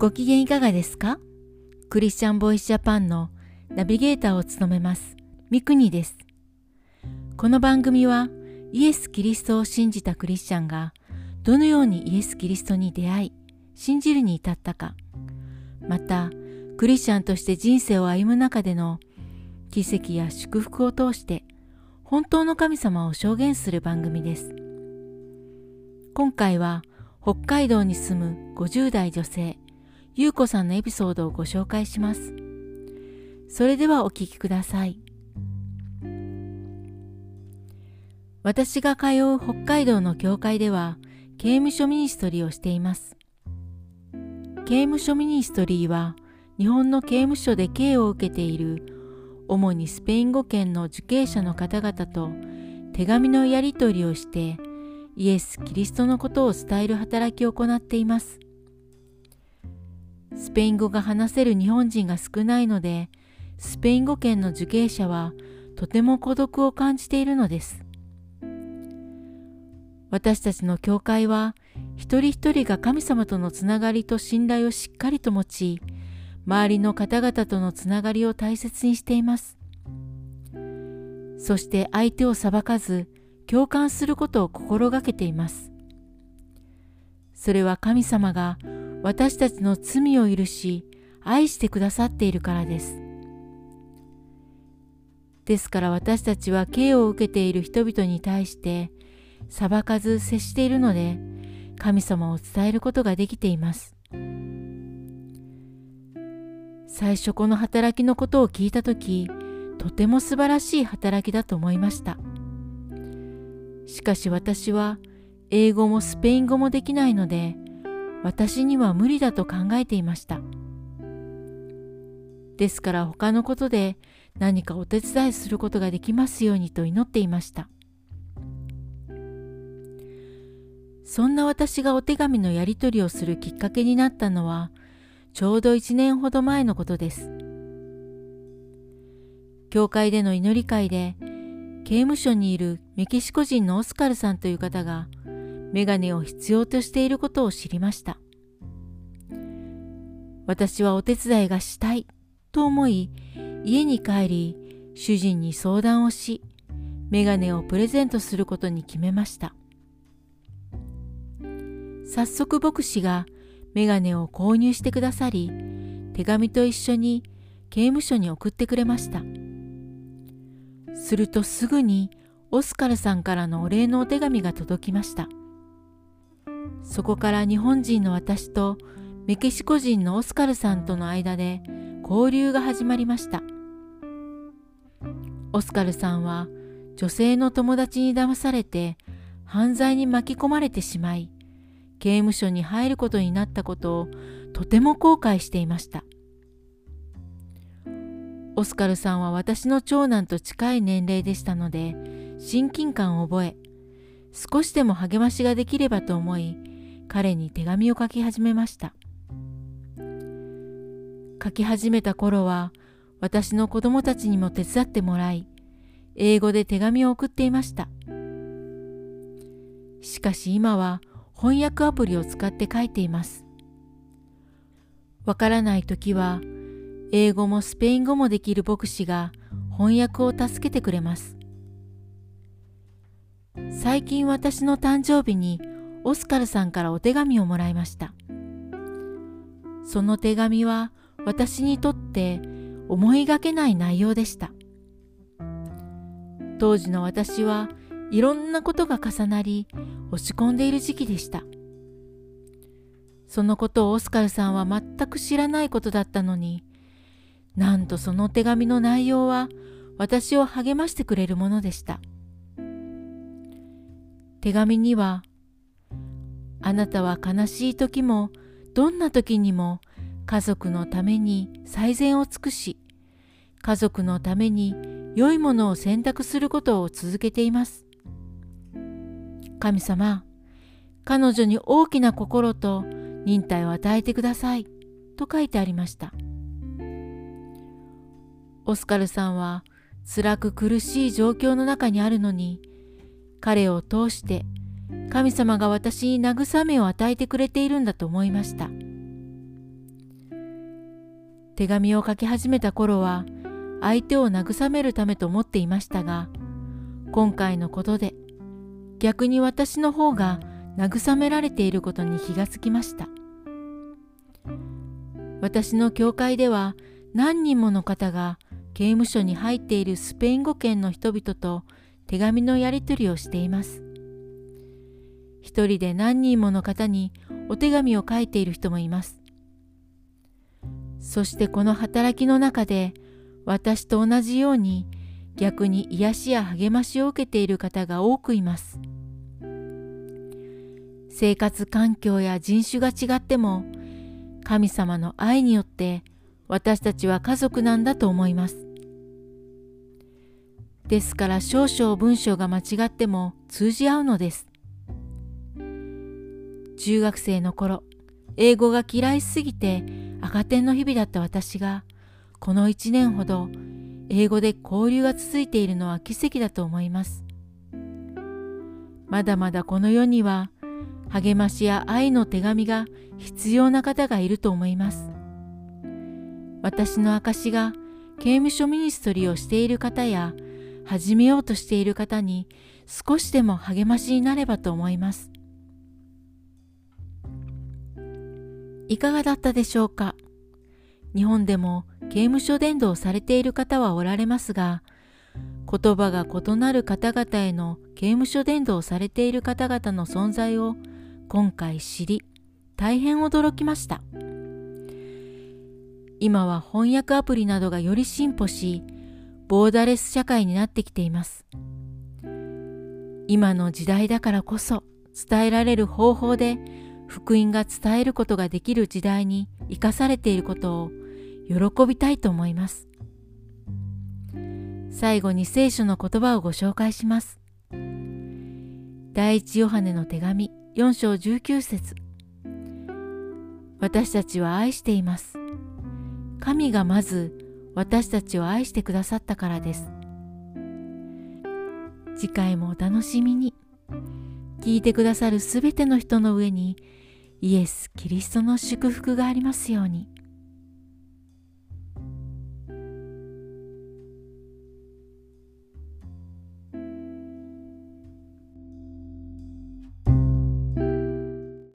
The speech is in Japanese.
ご機嫌いかがですか？クリスチャンボイスジャパンのナビゲーターを務めますミクニです。この番組はイエス・キリストを信じたクリスチャンがどのようにイエス・キリストに出会い信じるに至ったかまたクリスチャンとして人生を歩む中での奇跡や祝福を通して本当の神様を証言する番組です。今回は北海道に住む50代女性、ゆうこさんのエピソードをご紹介します。それではお聞きください。私が通う北海道の教会では刑務所 ministry をしています。刑務所 ministry は日本の刑務所で刑を受けている主にスペイン語圏の受刑者の方々と手紙のやり取りをしてイエス・キリストのことを伝える働きを行っています。スペイン語が話せる日本人が少ないので、スペイン語圏の受刑者はとても孤独を感じているのです。私たちの教会は一人一人が神様とのつながりと信頼をしっかりと持ち、周りの方々とのつながりを大切にしています。そして相手を裁かず、共感することを心がけています。それは神様が私たちの罪を許し、愛してくださっているからです。ですから私たちは刑を受けている人々に対して裁かず接しているので神様を伝えることができています。最初この働きのことを聞いた時とても素晴らしい働きだと思いました。しかし私は英語もスペイン語もできないので私には無理だと考えていました。ですから他のことで何かお手伝いすることができますようにと祈っていました。そんな私がお手紙のやり取りをするきっかけになったのはちょうど1年ほど前のことです。教会での祈り会で刑務所にいるメキシコ人のオスカルさんという方がメガネを必要としていることを知りました。私はお手伝いがしたいと思い家に帰り主人に相談をしメガネをプレゼントすることに決めました。早速牧師がメガネを購入してくださり手紙と一緒に刑務所に送ってくれました。するとすぐにオスカルさんからのお礼のお手紙が届きました。そこから日本人の私とメキシコ人のオスカルさんとの間で交流が始まりました。オスカルさんは女性の友達に騙されて犯罪に巻き込まれてしまい、刑務所に入ることになったことをとても後悔していました。オスカルさんは私の長男と近い年齢でしたので親近感を覚え少しでも励ましができればと思い彼に手紙を書き始めました。書き始めた頃は私の子供たちにも手伝ってもらい英語で手紙を送っていました。しかし今は翻訳アプリを使って書いています。わからない時は英語もスペイン語もできる牧師が翻訳を助けてくれます。最近私の誕生日にオスカルさんからお手紙をもらいました。その手紙は私にとって思いがけない内容でした。当時の私はいろんなことが重なり落ち込んでいる時期でした。そのことをオスカルさんは全く知らないことだったのになんとその手紙の内容は私を励ましてくれるものでした。手紙には、あなたは悲しい時もどんな時にも家族のために最善を尽くし、家族のために良いものを選択することを続けています。神様、彼女に大きな心と忍耐を与えてくださいと書いてありました。オスカルさんは辛く苦しい状況の中にあるのに彼を通して神様が私に慰めを与えてくれているんだと思いました。手紙を書き始めた頃は相手を慰めるためと思っていましたが今回のことで逆に私の方が慰められていることに気がつきました。私の教会では何人もの方が刑務所に入っているスペイン語圏の人々と手紙のやり取りをしています一人で何人もの方にお手紙を書いている人もいますそしてこの働きの中で私と同じように逆に癒しや励ましを受けている方が多くいます。生活環境や人種が違っても神様の愛によって私たちは家族なんだと思います。ですから少々文章が間違っても通じ合うのです。中学生の頃、英語が嫌いすぎて赤点の日々だった私がこの一年ほど英語で交流が続いているのは奇跡だと思います。まだまだこの世には励ましや愛の手紙が必要な方がいると思います。私の証が刑務所ミニストリーをしている方や始めようとしている方に少しでも励ましになればと思います。いかがだったでしょうか？日本でも刑務所伝道されている方はおられますが、言葉が異なる方々への刑務所伝道されている方々の存在を今回知り、大変驚きました。今は翻訳アプリなどがより進歩し、ボーダレス社会になってきています。今の時代だからこそ伝えられる方法で福音が伝えることができる時代に生かされていることを喜びたいと思います。最後に聖書の言葉をご紹介します。第一ヨハネの手紙4章19節私たちは愛しています。神がまず私たちを愛してくださったからです。次回もお楽しみに。聞いてくださるすべての人の上にイエス・キリストの祝福がありますように。